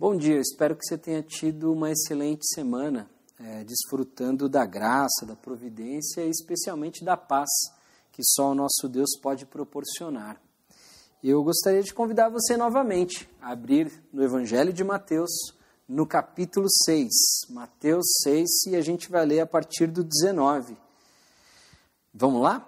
Bom dia, espero que você tenha tido uma excelente semana, é, desfrutando da graça, da providência e especialmente da paz que só o nosso Deus pode proporcionar. Eu gostaria de convidar você novamente a abrir no Evangelho de Mateus, no capítulo 6. Mateus 6, e a gente vai ler a partir do 19. Vamos lá?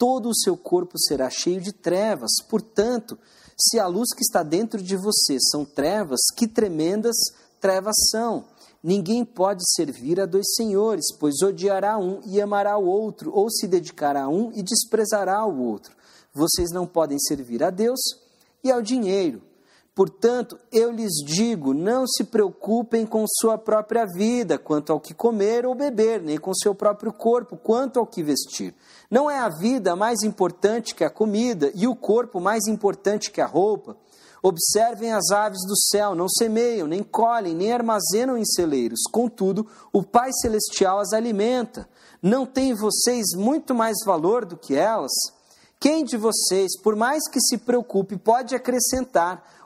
todo o seu corpo será cheio de trevas. Portanto, se a luz que está dentro de você são trevas, que tremendas trevas são. Ninguém pode servir a dois senhores, pois odiará um e amará o outro, ou se dedicará a um e desprezará o outro. Vocês não podem servir a Deus e ao dinheiro. Portanto, eu lhes digo: não se preocupem com sua própria vida, quanto ao que comer ou beber, nem com seu próprio corpo, quanto ao que vestir. Não é a vida mais importante que a comida, e o corpo mais importante que a roupa? Observem as aves do céu, não semeiam, nem colhem, nem armazenam em celeiros. Contudo, o Pai Celestial as alimenta. Não têm vocês muito mais valor do que elas? Quem de vocês, por mais que se preocupe, pode acrescentar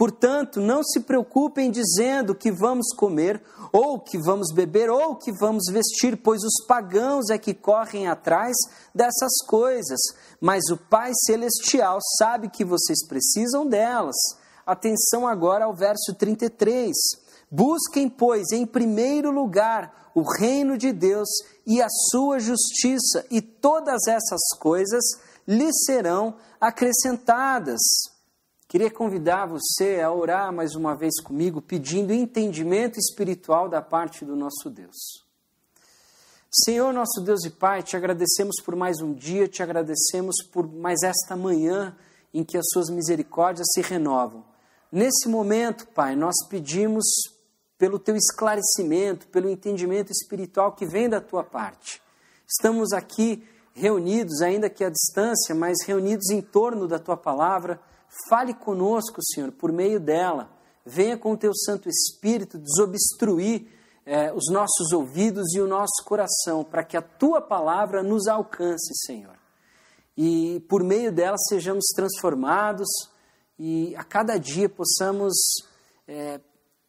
Portanto, não se preocupem dizendo que vamos comer, ou que vamos beber, ou que vamos vestir, pois os pagãos é que correm atrás dessas coisas. Mas o Pai Celestial sabe que vocês precisam delas. Atenção agora ao verso 33. Busquem, pois, em primeiro lugar o reino de Deus e a sua justiça, e todas essas coisas lhes serão acrescentadas. Queria convidar você a orar mais uma vez comigo, pedindo entendimento espiritual da parte do nosso Deus. Senhor, nosso Deus e Pai, te agradecemos por mais um dia, te agradecemos por mais esta manhã em que as suas misericórdias se renovam. Nesse momento, Pai, nós pedimos pelo teu esclarecimento, pelo entendimento espiritual que vem da tua parte. Estamos aqui reunidos, ainda que à distância, mas reunidos em torno da tua palavra Fale conosco, Senhor, por meio dela. Venha com o teu Santo Espírito desobstruir é, os nossos ouvidos e o nosso coração, para que a tua palavra nos alcance, Senhor. E por meio dela sejamos transformados e a cada dia possamos é,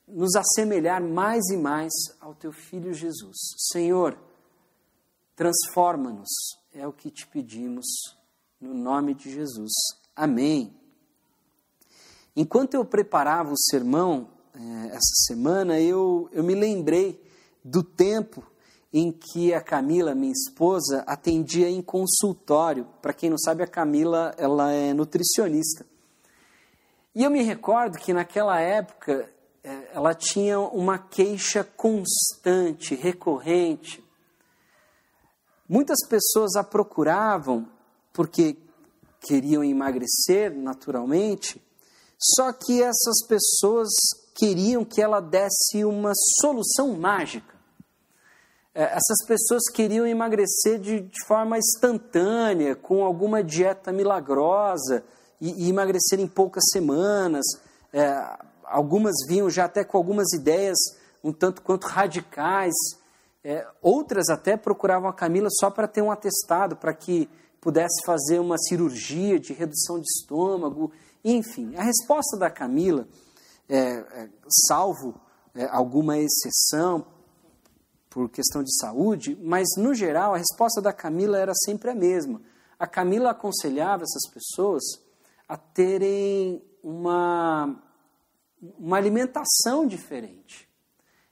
nos assemelhar mais e mais ao teu Filho Jesus. Senhor, transforma-nos, é o que te pedimos, no nome de Jesus. Amém. Enquanto eu preparava o sermão eh, essa semana, eu, eu me lembrei do tempo em que a Camila, minha esposa, atendia em consultório. Para quem não sabe, a Camila ela é nutricionista. E eu me recordo que naquela época eh, ela tinha uma queixa constante, recorrente. Muitas pessoas a procuravam porque queriam emagrecer naturalmente, só que essas pessoas queriam que ela desse uma solução mágica. É, essas pessoas queriam emagrecer de, de forma instantânea, com alguma dieta milagrosa, e, e emagrecer em poucas semanas. É, algumas vinham já até com algumas ideias um tanto quanto radicais. É, outras até procuravam a Camila só para ter um atestado, para que pudesse fazer uma cirurgia de redução de estômago enfim, a resposta da Camila, é, é, salvo é, alguma exceção por questão de saúde, mas no geral a resposta da Camila era sempre a mesma. A Camila aconselhava essas pessoas a terem uma, uma alimentação diferente.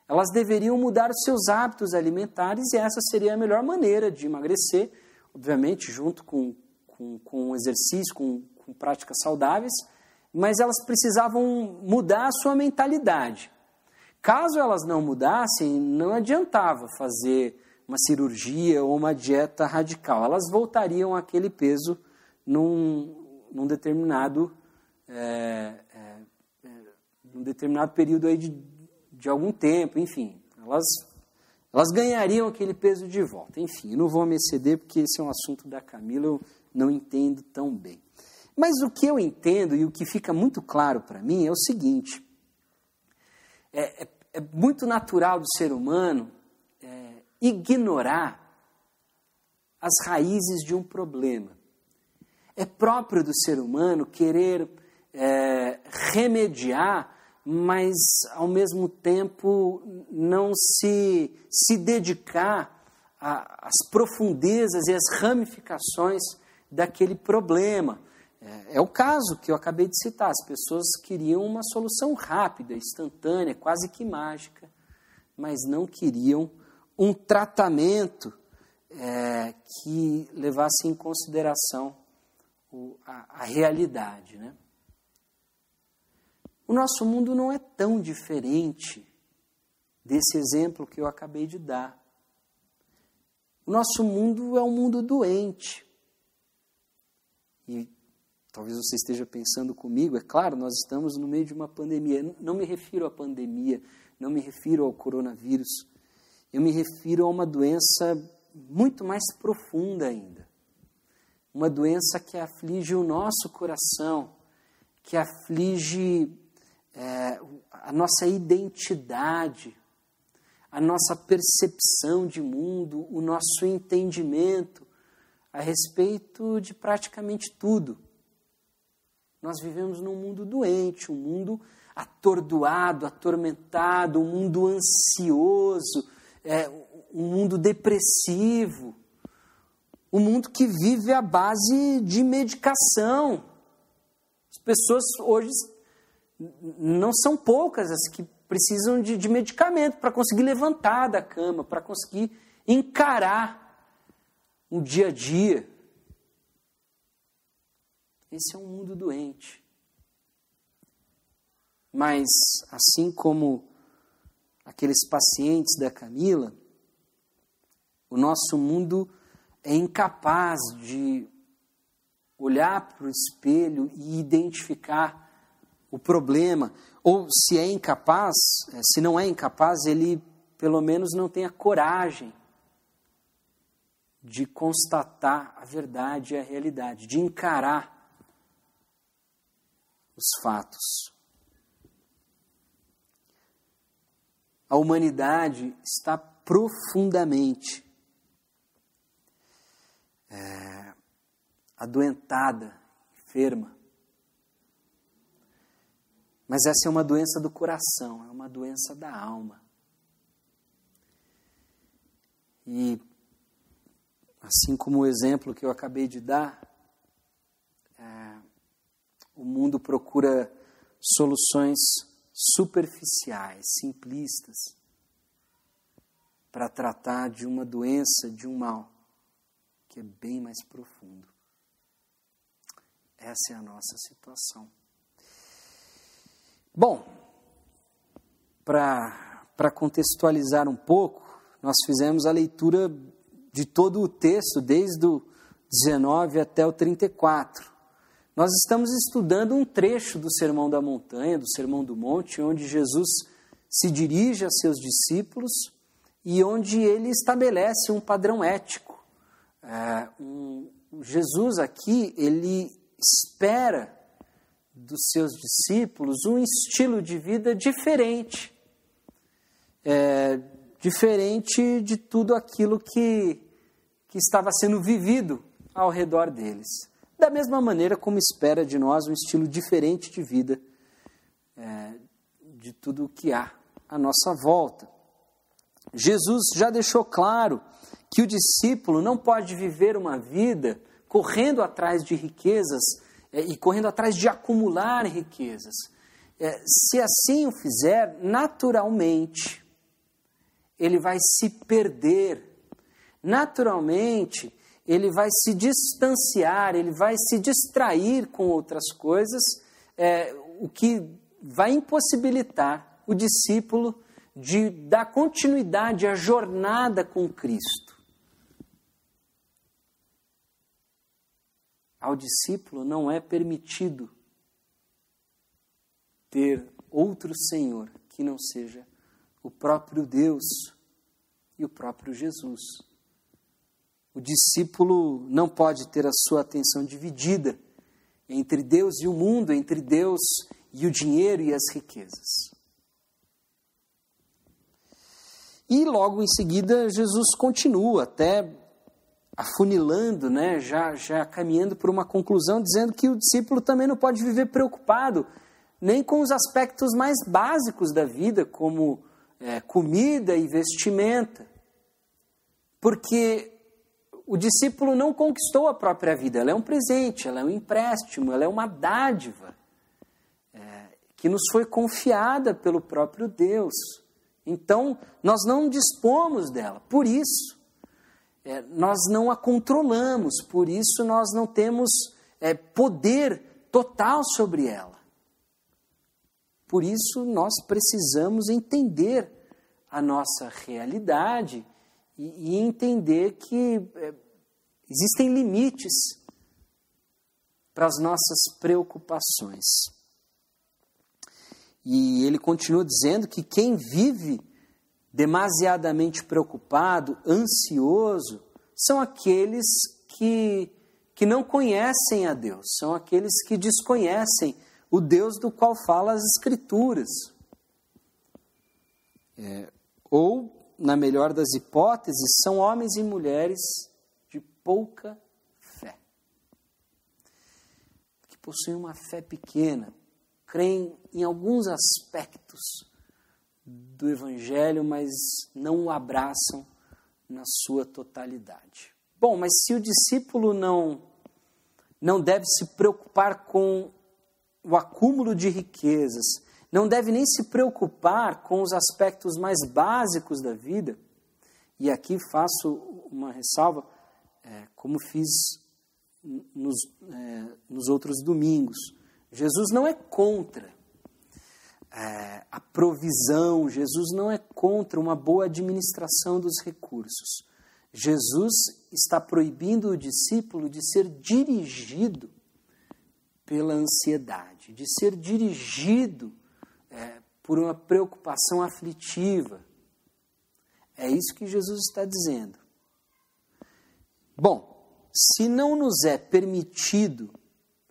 elas deveriam mudar os seus hábitos alimentares e essa seria a melhor maneira de emagrecer, obviamente, junto com, com, com exercício, com, com práticas saudáveis, mas elas precisavam mudar a sua mentalidade. Caso elas não mudassem, não adiantava fazer uma cirurgia ou uma dieta radical. Elas voltariam àquele peso num, num determinado é, é, é, num determinado período aí de, de algum tempo, enfim. Elas, elas ganhariam aquele peso de volta. Enfim, não vou me exceder porque esse é um assunto da Camila, eu não entendo tão bem. Mas o que eu entendo e o que fica muito claro para mim é o seguinte: é, é, é, muito natural do ser humano é, ignorar as raízes de um problema. É próprio do ser humano querer é, remediar, mas ao mesmo tempo não se, se dedicar às profundezas e às ramificações daquele problema. É, é, o caso que eu acabei de citar. As pessoas queriam uma solução rápida, instantânea, quase que mágica, mas não queriam um tratamento é, que levasse em consideração o, a, a realidade. Né? O nosso mundo não é tão diferente desse exemplo que eu acabei de dar. O nosso mundo é um mundo doente. E Talvez você esteja pensando comigo, é claro, nós estamos no meio de uma pandemia. Não me refiro à pandemia, não me refiro ao coronavírus. Eu me refiro a uma doença muito mais profunda ainda. Uma doença que aflige o nosso coração, que aflige é, a nossa identidade, a nossa percepção de mundo, o nosso entendimento a respeito de praticamente tudo. Nós vivemos num mundo doente, um mundo atordoado, atormentado, um mundo ansioso, é, um mundo depressivo, um mundo que vive à base de medicação. As pessoas hoje não são poucas as que precisam de, de medicamento para conseguir levantar da cama, para conseguir encarar um dia a dia. Esse é um mundo doente. Mas, assim como aqueles pacientes da Camila, o nosso mundo é incapaz de olhar para o espelho e identificar o problema. Ou se é incapaz, eh, se não é incapaz, ele pelo menos não tem a coragem de constatar a verdade e a realidade, de encarar os fatos. A humanidade está profundamente é, adoentada, enferma. Mas essa é uma doença do coração, é uma doença da alma. E, assim como o exemplo que eu acabei de dar, o mundo procura soluções superficiais, simplistas, para tratar de uma doença, de um mal, que é bem mais profundo. Essa é a nossa situação. Bom, para contextualizar um pouco, nós fizemos a leitura de todo o texto, desde o 19 até o 34. Nós estamos estudando um trecho do Sermão da Montanha, do Sermão do Monte, onde Jesus se dirige a seus discípulos e onde ele estabelece um padrão ético. É, um, Jesus aqui, ele espera dos seus discípulos um estilo de vida diferente. É, diferente de tudo aquilo que, que estava sendo vivido ao redor deles da mesma maneira como espera de nós um estilo diferente de vida é, de tudo o que há à nossa volta. Jesus já deixou claro que o discípulo não pode viver uma vida correndo atrás de riquezas é, e correndo atrás de acumular riquezas. É, se assim o fizer, naturalmente, ele vai se perder. Naturalmente, ele vai se distanciar, ele vai se distrair com outras coisas, é, o que vai impossibilitar o discípulo de dar continuidade à jornada com Cristo. Ao discípulo não é permitido ter outro Senhor que não seja o próprio Deus e o próprio Jesus. O discípulo não pode ter a sua atenção dividida entre Deus e o mundo, entre Deus e o dinheiro e as riquezas. E logo em seguida Jesus continua, até afunilando, né, já, já caminhando para uma conclusão, dizendo que o discípulo também não pode viver preocupado nem com os aspectos mais básicos da vida, como é, comida e vestimenta. Porque o discípulo não conquistou a própria vida, ela é um presente, ela é um empréstimo, ela é uma dádiva é, que nos foi confiada pelo próprio Deus. Então, nós não dispomos dela, por isso, é, nós não a controlamos, por isso, nós não temos é, poder total sobre ela. Por isso, nós precisamos entender a nossa realidade e, e entender que é, existem limites para as nossas preocupações. E ele continua dizendo que quem vive demasiadamente preocupado, ansioso, são aqueles que, que não conhecem a Deus, são aqueles que desconhecem o Deus do qual fala as Escrituras. É, ou, na melhor das hipóteses, são homens e mulheres de pouca fé, que possuem uma fé pequena, creem em alguns aspectos do Evangelho, mas não o abraçam na sua totalidade. Bom, mas se o discípulo não, não deve se preocupar com o acúmulo de riquezas, não deve nem se preocupar com os aspectos mais básicos da vida. E aqui faço uma ressalva, é, como fiz nos, é, nos outros domingos. Jesus não é contra é, a provisão, Jesus não é contra uma boa administração dos recursos. Jesus está proibindo o discípulo de ser dirigido pela ansiedade, de ser dirigido é, por uma preocupação aflitiva. É isso que Jesus está dizendo. Bom, se não nos é permitido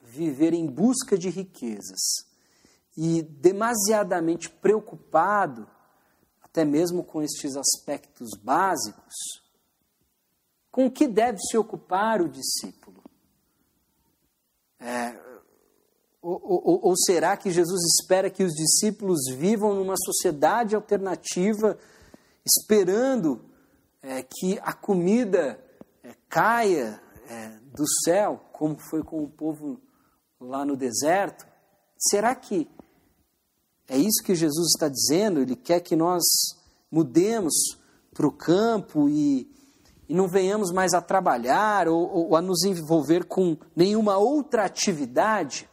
viver em busca de riquezas e demasiadamente preocupado, até mesmo com estes aspectos básicos, com o que deve se ocupar o discípulo? É, ou, ou, ou, será que Jesus espera que os discípulos vivam numa sociedade alternativa, esperando é, que a comida é, caia é, do céu, como foi com o povo lá no deserto? Será que é isso que Jesus está dizendo? Ele quer que nós mudemos para o campo e, e não venhamos mais a trabalhar ou, ou a nos envolver com nenhuma outra atividade?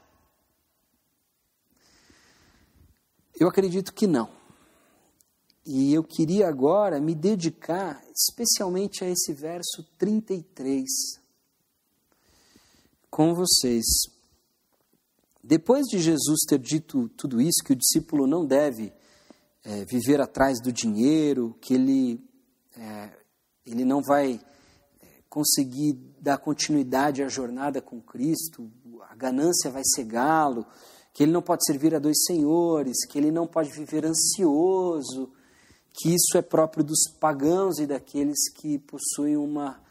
Eu acredito que não. E eu queria agora me dedicar especialmente a esse verso 33 com vocês. Depois de Jesus ter dito tudo isso, que o discípulo não deve é, viver atrás do dinheiro, que ele, é, ele não vai é, conseguir dar continuidade à jornada com Cristo, a ganância vai cegá-lo, que ele não pode servir a dois senhores, que ele não pode viver ansioso, que isso é próprio dos pagãos e daqueles que possuem uma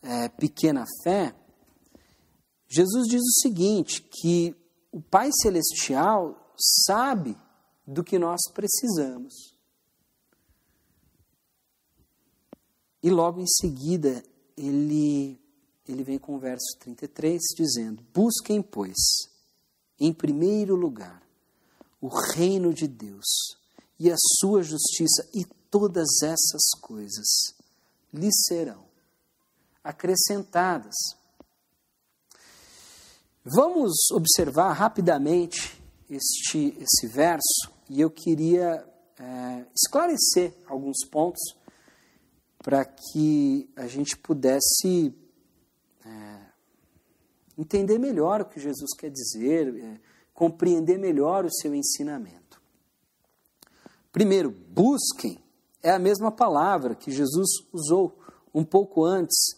é, pequena fé. Jesus diz o seguinte: que o Pai Celestial sabe do que nós precisamos. E logo em seguida, ele, ele vem com o verso 33 dizendo: Busquem, pois, em primeiro lugar o reino de Deus e a sua justiça, e todas essas coisas lhe serão acrescentadas. Vamos observar rapidamente este, esse verso e eu queria é, esclarecer alguns pontos para que a gente pudesse entender melhor o que Jesus quer dizer, é, compreender melhor o seu ensinamento. Primeiro, busquem é a mesma palavra que Jesus usou um pouco antes,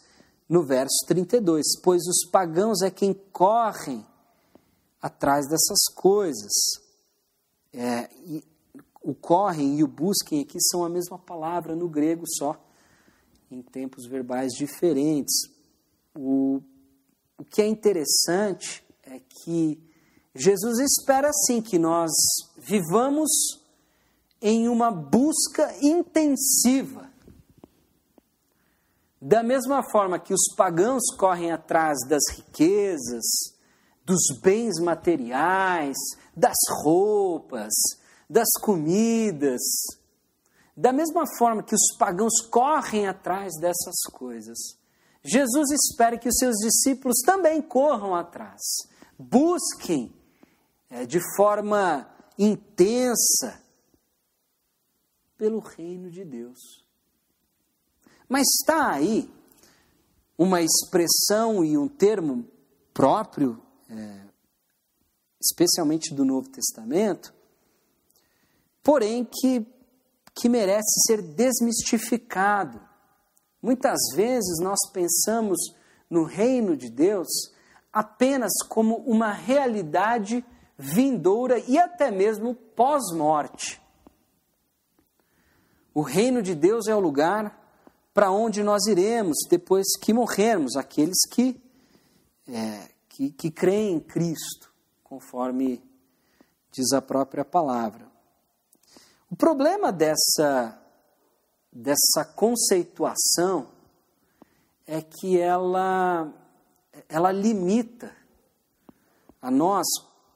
no verso 32, pois os pagãos é quem correm atrás dessas coisas. É, o correm e o busquem aqui são a mesma palavra no grego só, em tempos verbais diferentes. O que é interessante é que Jesus espera sim que nós vivamos em uma busca intensiva. Da mesma forma que os pagãos correm atrás das riquezas, dos bens materiais, das roupas, das comidas, da mesma forma que os pagãos correm atrás dessas coisas, Jesus espera que os seus discípulos também corram atrás, busquem é, de forma intensa pelo reino de Deus. Mas está aí uma expressão e um termo próprio, é, especialmente do Novo Testamento, porém que, que merece ser desmistificado. Muitas vezes nós pensamos no reino de Deus apenas como uma realidade vindoura e até mesmo pós-morte. O reino de Deus é o lugar para onde nós iremos depois que morrermos, aqueles que, é, que, que creem em Cristo, conforme diz a própria palavra. O problema dessa, dessa conceituação é que ela, ela limita a nós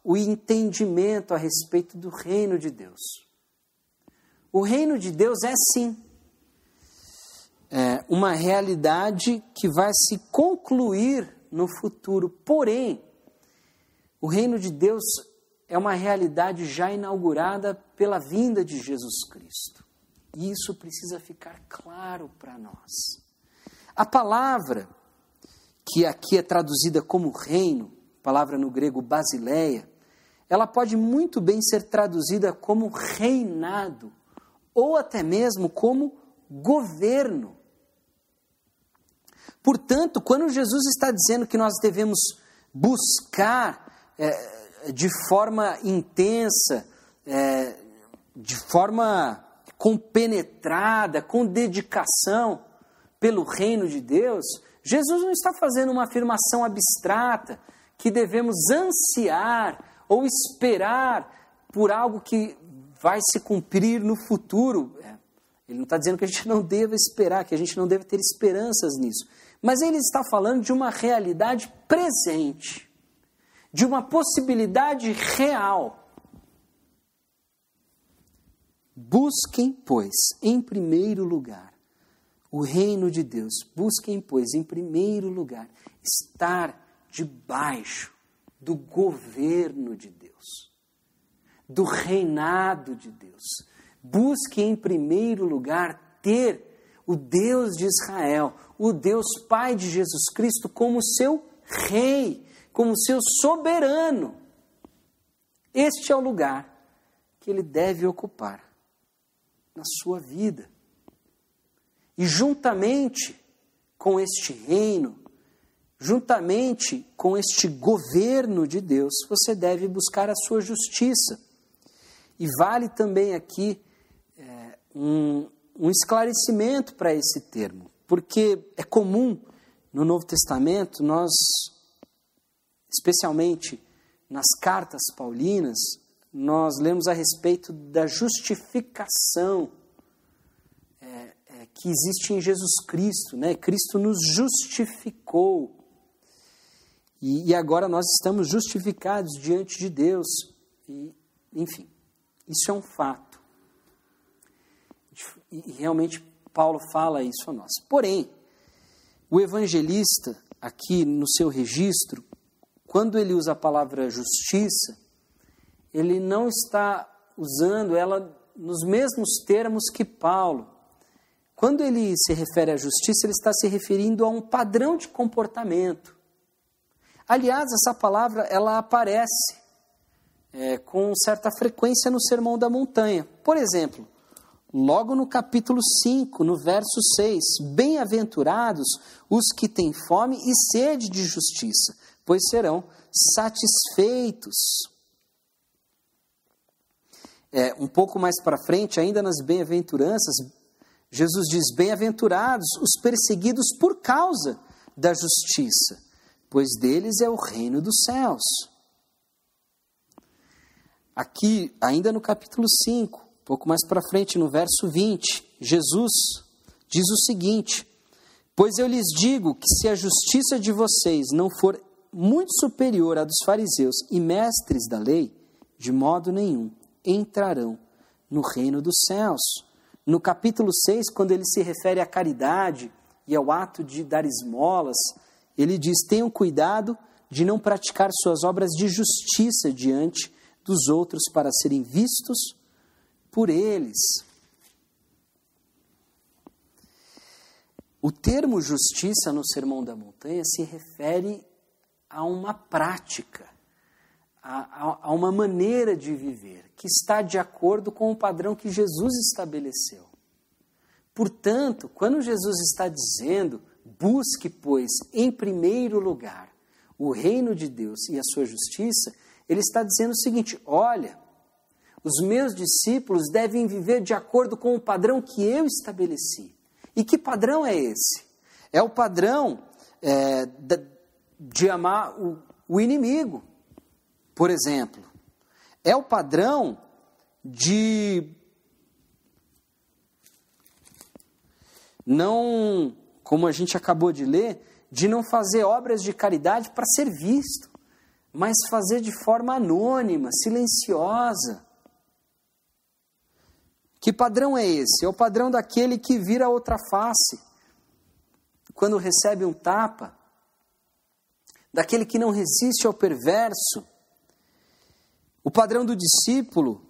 o entendimento a respeito do reino de Deus. O reino de Deus é sim é uma realidade que vai se concluir no futuro. Porém, o reino de Deus é uma realidade já inaugurada pela vinda de Jesus Cristo. E isso precisa ficar claro para nós. A palavra, que aqui é traduzida como reino, palavra no grego basileia, ela pode muito bem ser traduzida como reinado ou até mesmo como governo. Portanto, quando Jesus está dizendo que nós devemos buscar é, de forma intensa, é, de forma compenetrada, com dedicação pelo reino de Deus, Jesus não está fazendo uma afirmação abstrata que devemos ansiar ou esperar por algo que vai se cumprir no futuro. É, ele não está dizendo que a gente não deva esperar, que a gente não deve ter esperanças nisso. Mas ele está falando de uma realidade presente, de uma possibilidade real. Busquem, pois, em primeiro lugar, o reino de Deus. Busquem, pois, em primeiro lugar, estar debaixo do governo de Deus do reinado de Deus. Busque em primeiro lugar ter o Deus de Israel, o Deus Pai de Jesus Cristo, como seu rei, como seu soberano. Este é o lugar que ele deve ocupar na sua vida. E juntamente com este reino, juntamente com este governo de Deus, você deve buscar a sua justiça. E vale também aqui é, um, um esclarecimento para esse termo, porque é comum no Novo Testamento nós, especialmente nas cartas paulinas, nós lemos a respeito da justificação é, é, que existe em Jesus Cristo, né? Cristo nos justificou. E, e agora nós estamos justificados diante de Deus. E, enfim, isso é um fato. e realmente Paulo fala isso a nós. Porém, o evangelista, aqui no seu registro, quando ele usa a palavra justiça, ele não está usando ela nos mesmos termos que Paulo. Quando ele se refere à justiça, ele está se referindo a um padrão de comportamento. Aliás, essa palavra ela aparece é, com certa frequência no Sermão da Montanha. Por exemplo, logo no capítulo 5, no verso 6: Bem-aventurados os que têm fome e sede de justiça, pois serão satisfeitos. É, um pouco mais para frente, ainda nas bem-aventuranças, Jesus diz: Bem-aventurados os perseguidos por causa da justiça, pois deles é o reino dos céus. Aqui, ainda no capítulo 5, um pouco mais para frente, no verso 20, Jesus diz o seguinte: Pois eu lhes digo que se a justiça de vocês não for muito superior à dos fariseus e mestres da lei, de modo nenhum entrarão no reino dos céus. No capítulo 6, quando ele se refere à caridade e ao ato de dar esmolas, ele diz: tenham cuidado de não praticar suas obras de justiça diante dos outros para serem vistos por eles. O termo justiça no Sermão da Montanha se refere a uma prática, a, a, uma maneira de viver que está de acordo com o padrão que Jesus estabeleceu. Portanto, quando Jesus está dizendo, busque, pois, em primeiro lugar o reino de Deus e a sua justiça, ele está dizendo o seguinte: olha, os meus discípulos devem viver de acordo com o padrão que eu estabeleci. E que padrão é esse? É o padrão é, de amar o, o inimigo, por exemplo. É o padrão de não, como a gente acabou de ler, de não fazer obras de caridade para ser visto, mas fazer de forma anônima, silenciosa. Que padrão é esse? É o padrão daquele que vira outra face. Quando recebe um tapa, daquele que não resiste ao perverso. O padrão do discípulo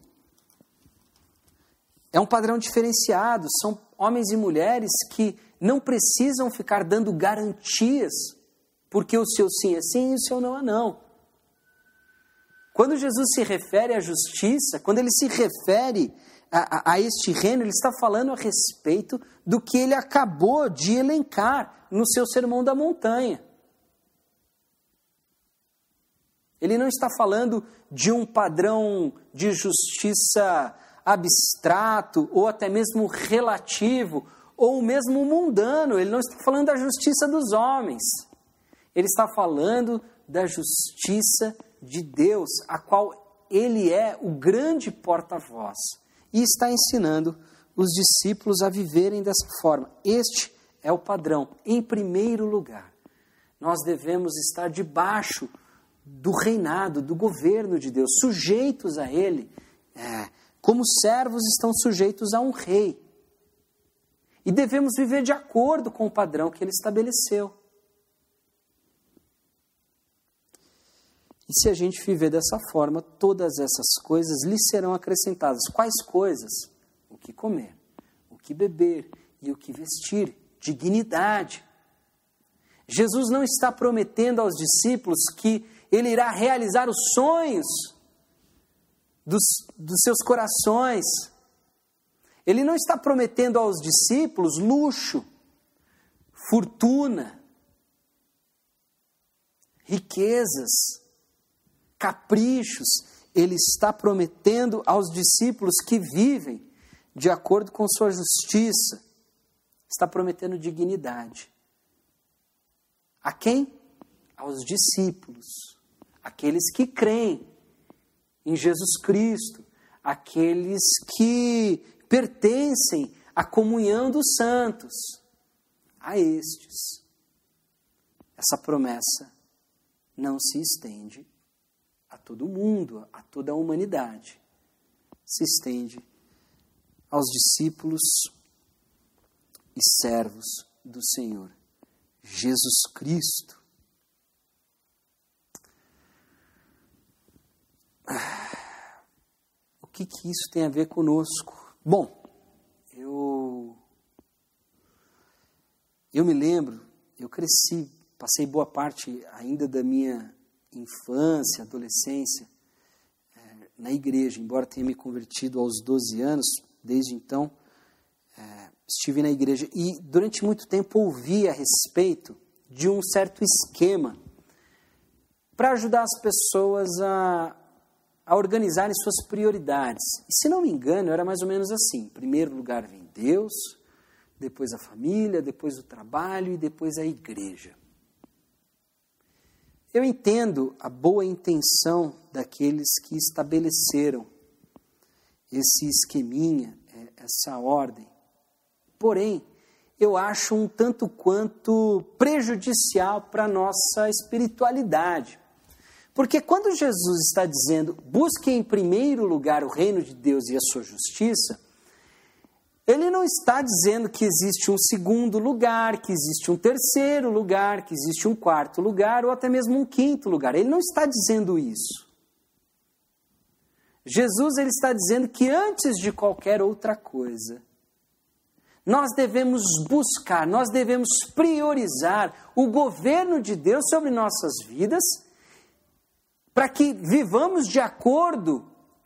é um padrão diferenciado, são homens e mulheres que não precisam ficar dando garantias, porque o seu sim é sim e o seu não é não. Quando Jesus se refere à justiça, quando ele se refere a, a, a, este reino, ele está falando a respeito do que ele acabou de elencar no seu Sermão da Montanha. Ele não está falando de um padrão de justiça abstrato ou até mesmo relativo ou mesmo mundano. Ele não está falando da justiça dos homens. Ele está falando da justiça de Deus, a qual ele é o grande porta-voz. E está ensinando os discípulos a viverem dessa forma. Este é o padrão. Em primeiro lugar, nós devemos estar debaixo do reinado, do governo de Deus, sujeitos a Ele, é, como servos estão sujeitos a um rei. E devemos viver de acordo com o padrão que Ele estabeleceu. E se a gente viver dessa forma, todas essas coisas lhe serão acrescentadas. Quais coisas? O que comer, o que beber e o que vestir. Dignidade. Jesus não está prometendo aos discípulos que ele irá realizar os sonhos dos, dos seus corações. Ele não está prometendo aos discípulos luxo, fortuna, riquezas, caprichos. Ele está prometendo aos discípulos que vivem de acordo com sua justiça. Está prometendo dignidade. A quem? Aos discípulos aqueles que creem em Jesus Cristo, aqueles que pertencem à comunhão dos santos, a estes. Essa promessa não se estende a todo mundo, a toda a humanidade. Se estende aos discípulos e servos do Senhor Jesus Cristo. O que, que isso tem a ver conosco? Bom, eu eu me lembro, eu cresci, passei boa parte ainda da minha infância, adolescência é, na igreja, embora tenha me convertido aos 12 anos, desde então é, estive na igreja e durante muito tempo ouvi a respeito de um certo esquema para ajudar as pessoas a, a organizarem suas prioridades. E se não me engano, era mais ou menos assim: em primeiro lugar vem Deus, depois a família, depois o trabalho e depois a igreja. Eu entendo a boa intenção daqueles que estabeleceram esse esqueminha, é, essa ordem. Porém, eu acho um tanto quanto prejudicial para a nossa espiritualidade. Porque quando Jesus está dizendo, busque em primeiro lugar o reino de Deus e a sua justiça, ele não está dizendo que existe um segundo lugar, que existe um terceiro lugar, que existe um quarto lugar ou até mesmo um quinto lugar. Ele não está dizendo isso. Jesus ele está dizendo que antes de qualquer outra coisa, nós devemos buscar, nós devemos priorizar o governo de Deus sobre nossas vidas, para que vivamos de acordo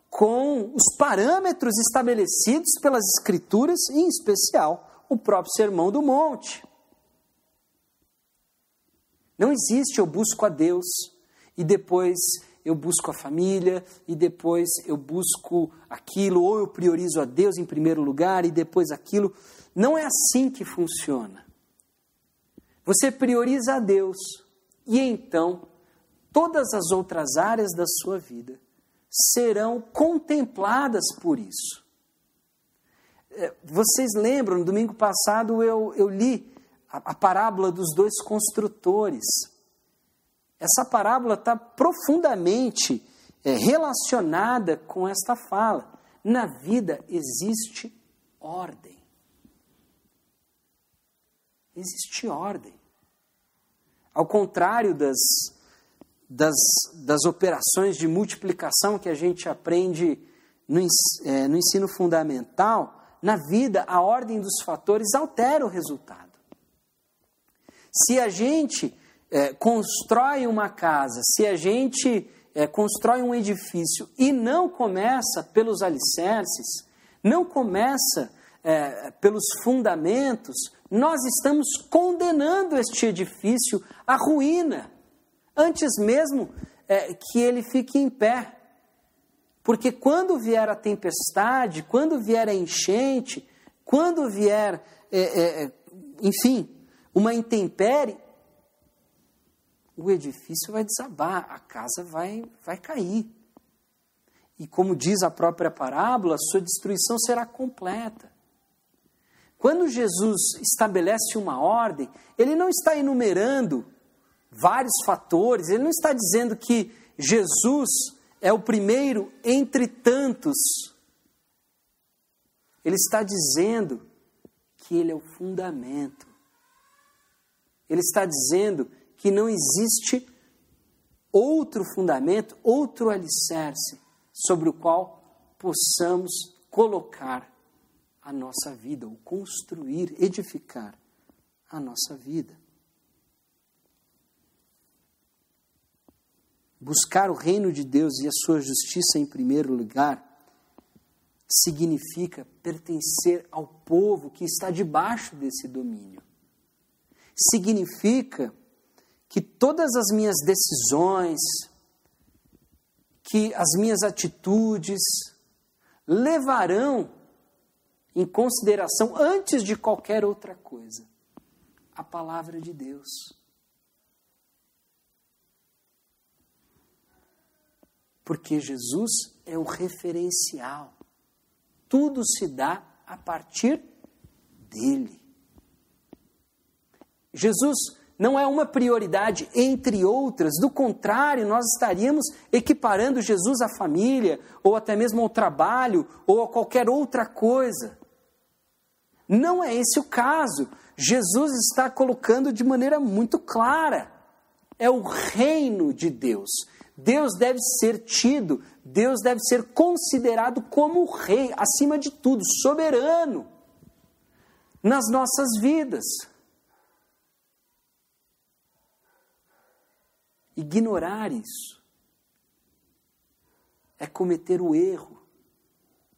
com os parâmetros estabelecidos pelas Escrituras, em especial o próprio Sermão do Monte. Não existe eu busco a Deus e depois eu busco a família e depois eu busco aquilo, ou eu priorizo a Deus em primeiro lugar e depois aquilo. Não é assim que funciona. Você prioriza a Deus e então todas as outras áreas da sua vida serão contempladas por isso. É, vocês lembram, no domingo passado eu, eu li a, a parábola dos dois construtores. Essa parábola está profundamente é, relacionada com esta fala. Na vida existe ordem. Existe ordem. Ao contrário das, das, das operações de multiplicação que a gente aprende no, é, no ensino fundamental, na vida, a ordem dos fatores altera o resultado. Se a gente é, constrói uma casa, se a gente é, constrói um edifício e não começa pelos alicerces, não começa é, pelos fundamentos, nós estamos condenando este edifício à ruína antes mesmo é, que ele fique em pé. Porque quando vier a tempestade, quando vier a enchente, quando vier, é, é, é, enfim, uma intempérie, o edifício vai desabar, a casa vai, vai cair. E como diz a própria parábola, sua destruição será completa. Quando Jesus estabelece uma ordem, ele não está enumerando vários fatores. Ele não está dizendo que Jesus é o primeiro entre tantos. Ele está dizendo que ele é o fundamento. Ele está dizendo que não existe outro fundamento, outro alicerce sobre o qual possamos colocar a nossa vida, ou construir, edificar a nossa vida. Buscar o reino de Deus e a sua justiça em primeiro lugar, significa pertencer ao povo que está debaixo desse domínio. Significa que todas as minhas decisões, que as minhas atitudes levarão em consideração, antes de qualquer outra coisa, a palavra de Deus. Porque Jesus é o referencial. Tudo se dá a partir dele. Jesus não é uma prioridade entre outras, do contrário, nós estaríamos equiparando Jesus à família, ou até mesmo ao trabalho, ou a qualquer outra coisa. Não é esse o caso. Jesus está colocando de maneira muito clara. É o reino de Deus. Deus deve ser tido, Deus deve ser considerado como o rei, acima de tudo, soberano nas nossas vidas. Ignorar isso é cometer o erro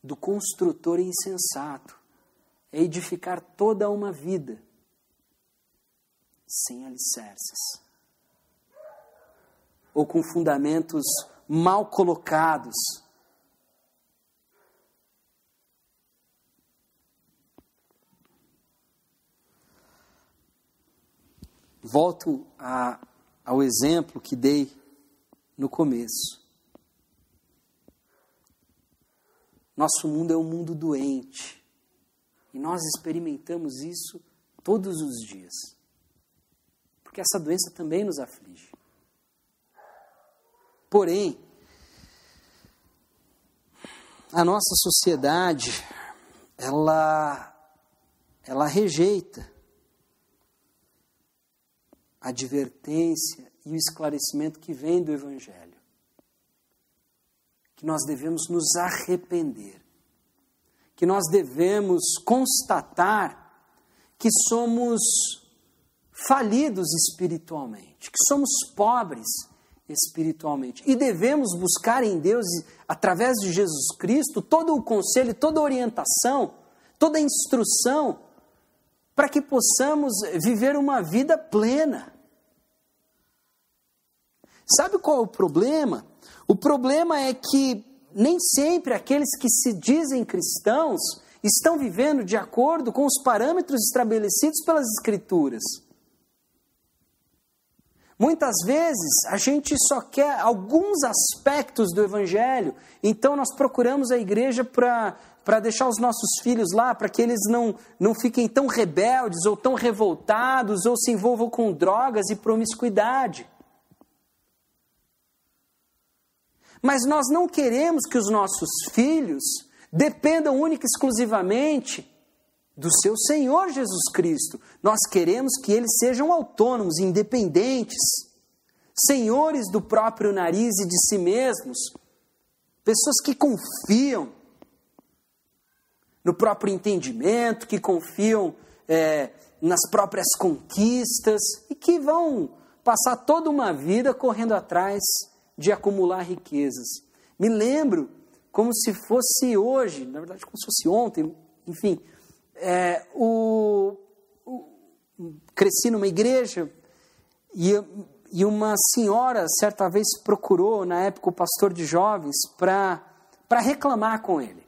do construtor insensato, é edificar toda uma vida sem alicerces ou com fundamentos mal colocados. Volto a, ao exemplo que dei no começo. Nosso mundo é um mundo doente. E nós experimentamos isso todos os dias. Porque essa doença também nos aflige. Porém, a nossa sociedade, ela, ela rejeita a advertência e o esclarecimento que vem do Evangelho. Que nós devemos nos arrepender, que nós devemos constatar que somos falidos espiritualmente, que somos pobres espiritualmente. E devemos buscar em Deus, através de Jesus Cristo, todo o conselho, toda a orientação, toda a instrução, para que possamos viver uma vida plena. Sabe qual é o problema? O problema é que nem sempre aqueles que se dizem cristãos estão vivendo de acordo com os parâmetros estabelecidos pelas Escrituras. Muitas vezes a gente só quer alguns aspectos do Evangelho, então nós procuramos a igreja para para deixar os nossos filhos lá, para que eles não, não fiquem tão rebeldes ou tão revoltados ou se envolvam com drogas e promiscuidade. Mas nós não queremos que os nossos filhos dependam única e exclusivamente do seu Senhor Jesus Cristo. Nós queremos que eles sejam autônomos, independentes, senhores do próprio nariz e de si mesmos, pessoas que confiam no próprio entendimento, que confiam é, nas próprias conquistas e que vão passar toda uma vida correndo atrás de acumular riquezas. Me lembro como se fosse hoje, na verdade, como se fosse ontem, enfim, é, o, o, cresci numa igreja e, e uma senhora certa vez procurou, na época, o pastor de jovens para reclamar com ele.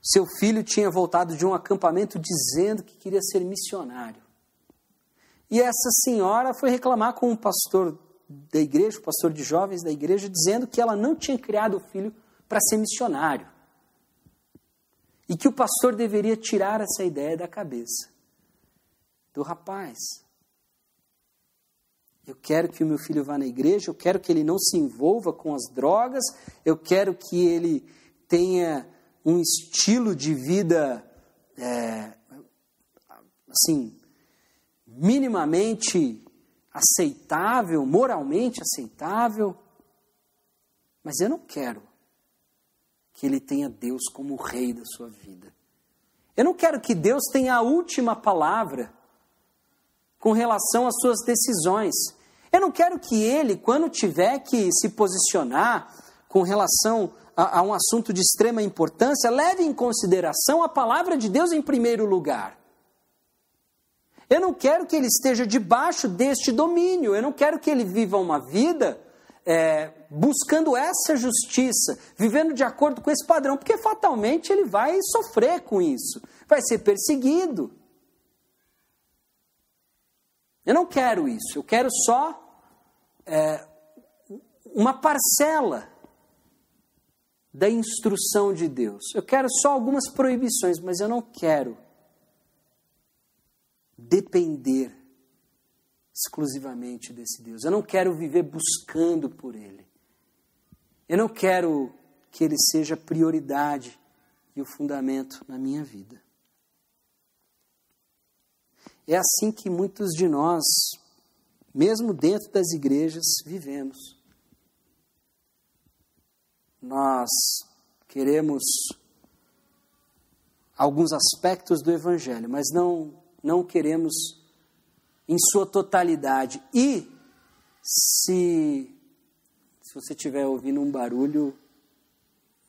Seu filho tinha voltado de um acampamento dizendo que queria ser missionário. E essa senhora foi reclamar com o pastor da igreja, o pastor de jovens da igreja, dizendo que ela não tinha criado o filho para ser missionário. E que o pastor deveria tirar essa ideia da cabeça. Do rapaz. Eu quero que o meu filho vá na igreja, eu quero que ele não se envolva com as drogas, eu quero que ele tenha um estilo de vida, é, assim, minimamente aceitável, moralmente aceitável, mas eu não quero que ele tenha Deus como rei da sua vida. Eu não quero que Deus tenha a última palavra com relação às suas decisões. Eu não quero que ele, quando tiver que se posicionar com relação a, a um assunto de extrema importância, leve em consideração a palavra de Deus em primeiro lugar. Eu não quero que ele esteja debaixo deste domínio. Eu não quero que ele viva uma vida é, buscando essa justiça, vivendo de acordo com esse padrão, porque fatalmente ele vai sofrer com isso, vai ser perseguido. Eu não quero isso. Eu quero só é, uma parcela da instrução de Deus. Eu quero só algumas proibições, mas eu não quero depender exclusivamente desse Deus. Eu não quero viver buscando por Ele. Eu não quero que Ele seja prioridade e o fundamento na minha vida. é assim que muitos de nós, mesmo dentro das igrejas, vivemos. Nós queremos alguns aspectos do Evangelho, mas não, não queremos em sua totalidade. E se, se você estiver ouvindo um barulho,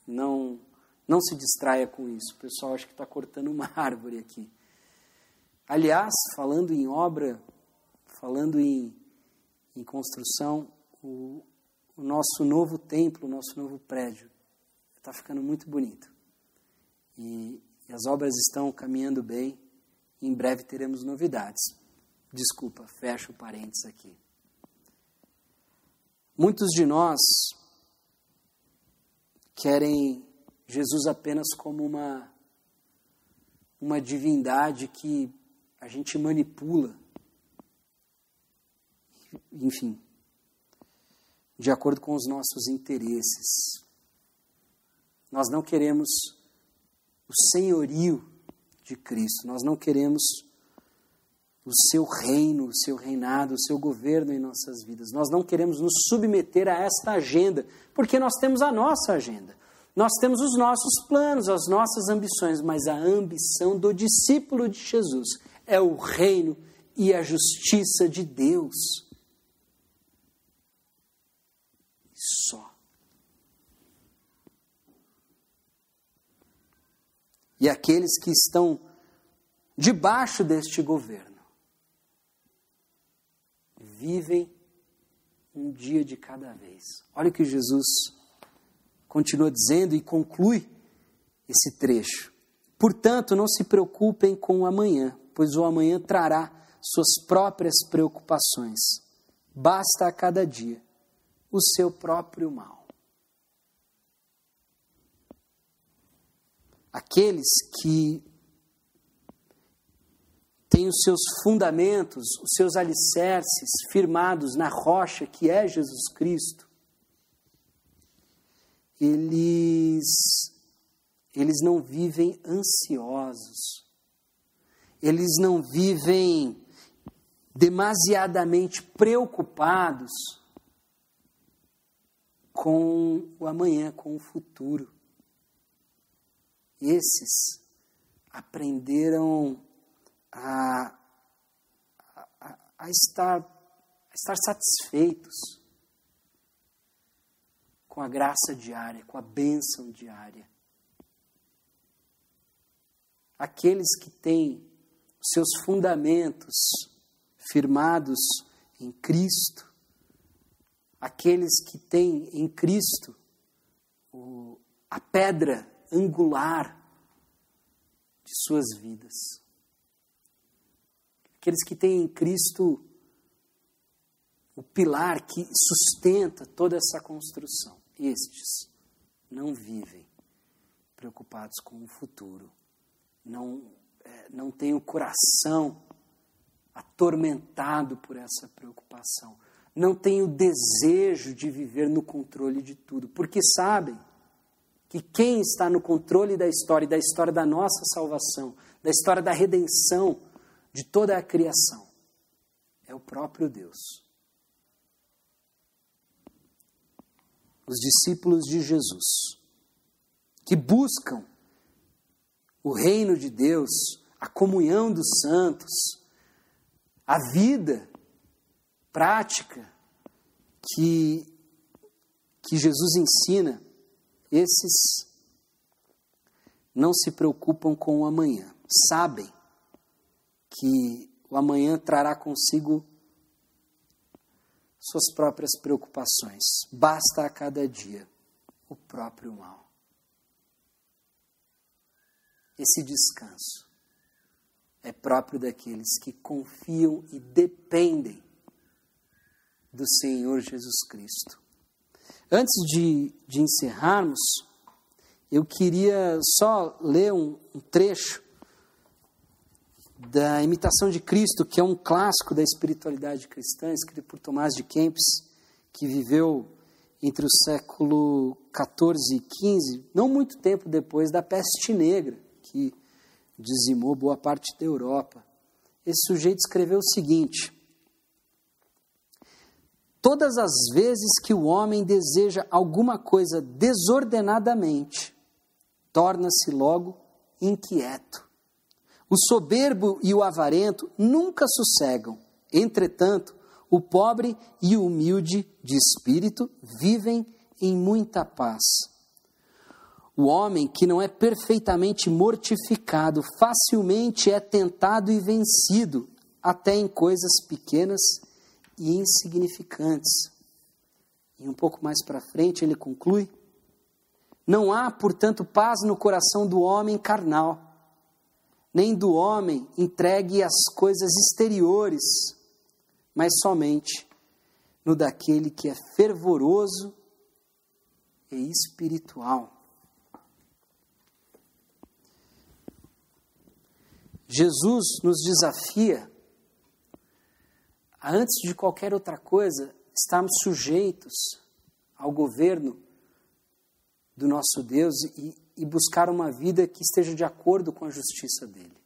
não, não se distraia com isso. O pessoal acha que está cortando uma árvore aqui. Aliás, falando em obra, falando em, em construção, o, o nosso novo templo, o nosso novo prédio, está ficando muito bonito. E, e as obras estão caminhando bem. Em breve teremos novidades. Desculpa, fecho o parênteses aqui. Muitos de nós querem Jesus apenas como uma, uma divindade que a gente manipula. Enfim, de acordo com os nossos interesses. Nós não queremos o senhorio de Cristo, nós não queremos o seu reino, o seu reinado, o seu governo em nossas vidas. Nós não queremos nos submeter a esta agenda, porque nós temos a nossa agenda. Nós temos os nossos planos, as nossas ambições, mas a ambição do discípulo de Jesus é o reino e a justiça de Deus. Só. E aqueles que estão debaixo deste governo vivem um dia de cada vez. Olha o que Jesus continua dizendo e conclui esse trecho. Portanto, não se preocupem com o amanhã, pois o amanhã trará suas próprias preocupações. Basta a cada dia o seu próprio mal. Aqueles que têm os seus fundamentos, os seus alicerces firmados na rocha que é Jesus Cristo, eles, eles não vivem ansiosos, eles não vivem demasiadamente preocupados com o amanhã, com o futuro. Esses aprenderam a, a, a, estar, a estar satisfeitos com a graça diária, com a bênção diária. Aqueles que têm seus fundamentos firmados em Cristo, aqueles que têm em Cristo o, a pedra angular de suas vidas, aqueles que têm em Cristo o pilar que sustenta toda essa construção. Estes não vivem preocupados com o futuro, não, é, não têm o coração atormentado por essa preocupação, não têm o desejo de viver no controle de tudo, porque sabem que quem está no controle da história, da história da nossa salvação, da história da redenção de toda a criação, é o próprio Deus. os discípulos de Jesus, que buscam o reino de Deus, a comunhão dos santos, a vida prática que, que Jesus ensina, esses não se preocupam com o amanhã, sabem que o amanhã trará consigo suas próprias preocupações. Basta a cada dia o próprio mal. Esse descanso é próprio daqueles que confiam e dependem do Senhor Jesus Cristo. Antes de, de encerrarmos, eu queria só ler um, um trecho da Imitação de Cristo, que é um clássico da espiritualidade cristã, escrito por Tomás de Kempis, que viveu entre o século XIV e XV, não muito tempo depois da peste negra, que dizimou boa parte da Europa. esse sujeito escreveu o seguinte: Todas as vezes que o homem deseja alguma coisa desordenadamente, torna-se logo inquieto. O soberbo e o avarento nunca sossegam. Entretanto, o pobre e o humilde de espírito vivem em muita paz. O homem que não é perfeitamente mortificado facilmente é tentado e vencido, até em coisas pequenas e insignificantes. E um pouco mais para frente ele conclui: Não há, portanto, paz no coração do homem carnal, nem do homem entregue às coisas exteriores, mas somente no daquele que é fervoroso e espiritual. Jesus nos desafia a, antes de qualquer outra coisa, estarmos sujeitos ao governo do nosso Deus e, e buscar uma vida que esteja de acordo com a justiça dele.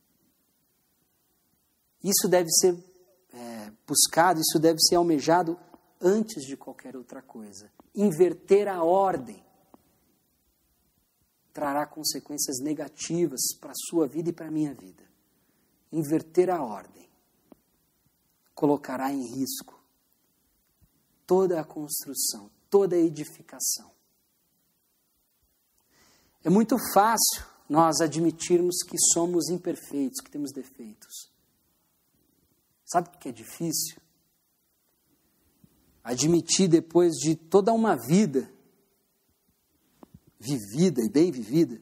Isso deve ser é, buscado, isso deve ser almejado antes de qualquer outra coisa. Inverter a ordem trará consequências negativas para a sua vida e para a minha vida. Inverter a ordem colocará em risco toda a construção, toda a edificação. É muito fácil nós admitirmos que somos imperfeitos, que temos defeitos. Sabe o que é difícil? Admitir depois de toda uma vida vivida e bem vivida,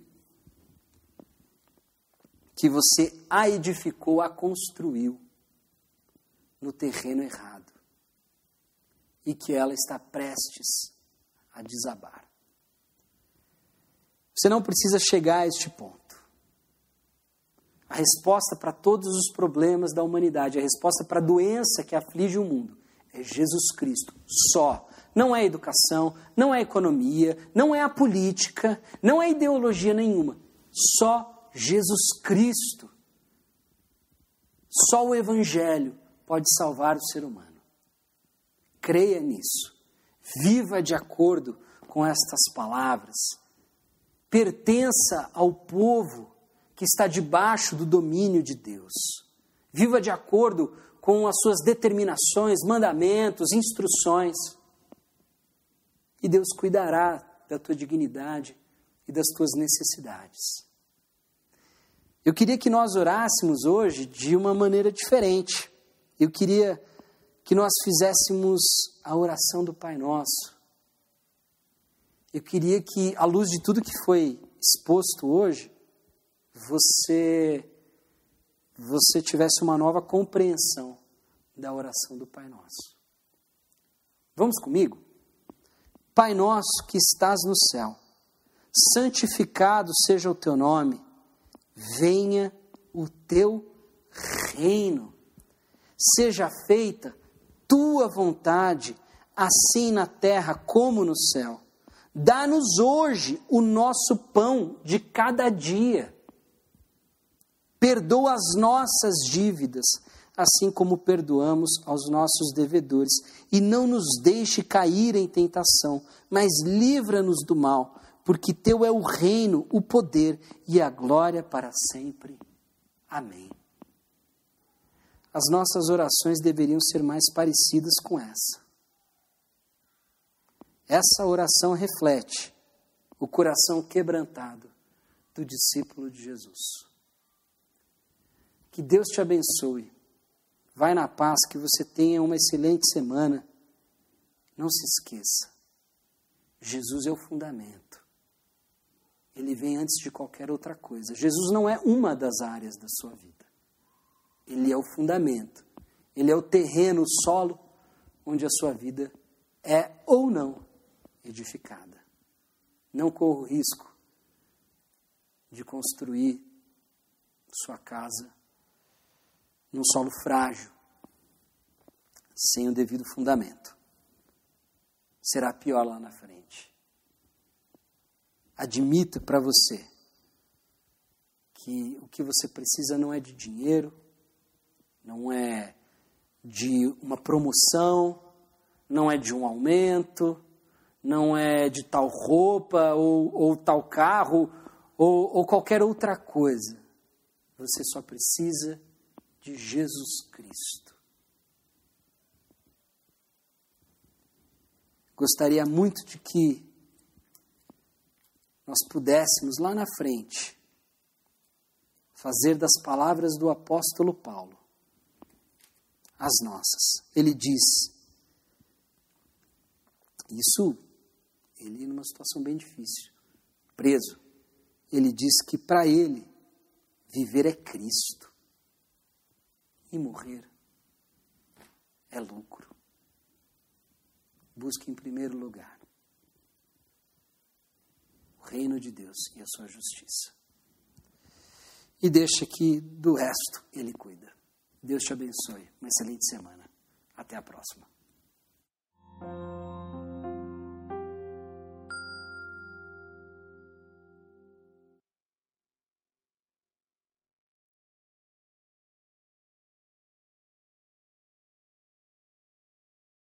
que você a edificou, a construiu no terreno errado e que ela está prestes a desabar. Você não precisa chegar a este ponto. A resposta para todos os problemas da humanidade, a resposta para a doença que aflige o mundo é Jesus Cristo, só. Não é educação, não é economia, não é a política, não é ideologia nenhuma. Só Jesus Cristo. Só o Evangelho pode salvar o ser humano. Creia nisso. Viva de acordo com estas palavras. Pertença ao povo que está debaixo do domínio de Deus. Viva de acordo com as suas determinações, mandamentos, instruções. E Deus cuidará da tua dignidade e das tuas necessidades. Eu queria que nós orássemos hoje de uma maneira diferente. Eu queria que nós fizéssemos a oração do Pai Nosso. Eu queria que, à luz de tudo que foi exposto hoje, você você tivesse uma nova compreensão da oração do Pai Nosso. Vamos comigo? Pai nosso que estás no céu, santificado seja o teu nome, venha o teu reino seja feita tua vontade, assim na terra como no céu. Dá-nos hoje o nosso pão de cada dia. Perdoa as nossas dívidas, assim como perdoamos aos nossos devedores. E não nos deixe cair em tentação, mas livra-nos do mal, porque Teu é o reino, o poder e a glória para sempre. Amém as nossas orações deveriam ser mais parecidas com essa. Essa oração reflete o coração quebrantado do discípulo de Jesus. Que Deus te abençoe. Vai na paz, que você tenha uma excelente semana. Não se esqueça, Jesus é o fundamento. Ele vem antes de qualquer outra coisa. Jesus não é uma das áreas da sua vida. Ele é o fundamento. Ele é o terreno, o solo onde a sua vida é ou não edificada. Não corra o risco de construir sua casa num solo frágil, sem o devido fundamento. Será pior lá na frente. Admita para você que o que você precisa não é de dinheiro, não é de uma promoção, não é de um aumento, não é de tal roupa ou, ou tal carro ou, ou qualquer outra coisa. Você só precisa de Jesus Cristo. Gostaria muito de que nós pudéssemos lá na frente fazer das palavras do apóstolo Paulo as nossas. Ele diz: Isso, ele numa situação bem difícil, preso. Ele diz que para ele viver é Cristo e morrer é lucro. Busque em primeiro lugar o reino de Deus e a sua justiça. E deixa que do resto ele cuida. Deus te abençoe. Uma excelente semana. Até a próxima.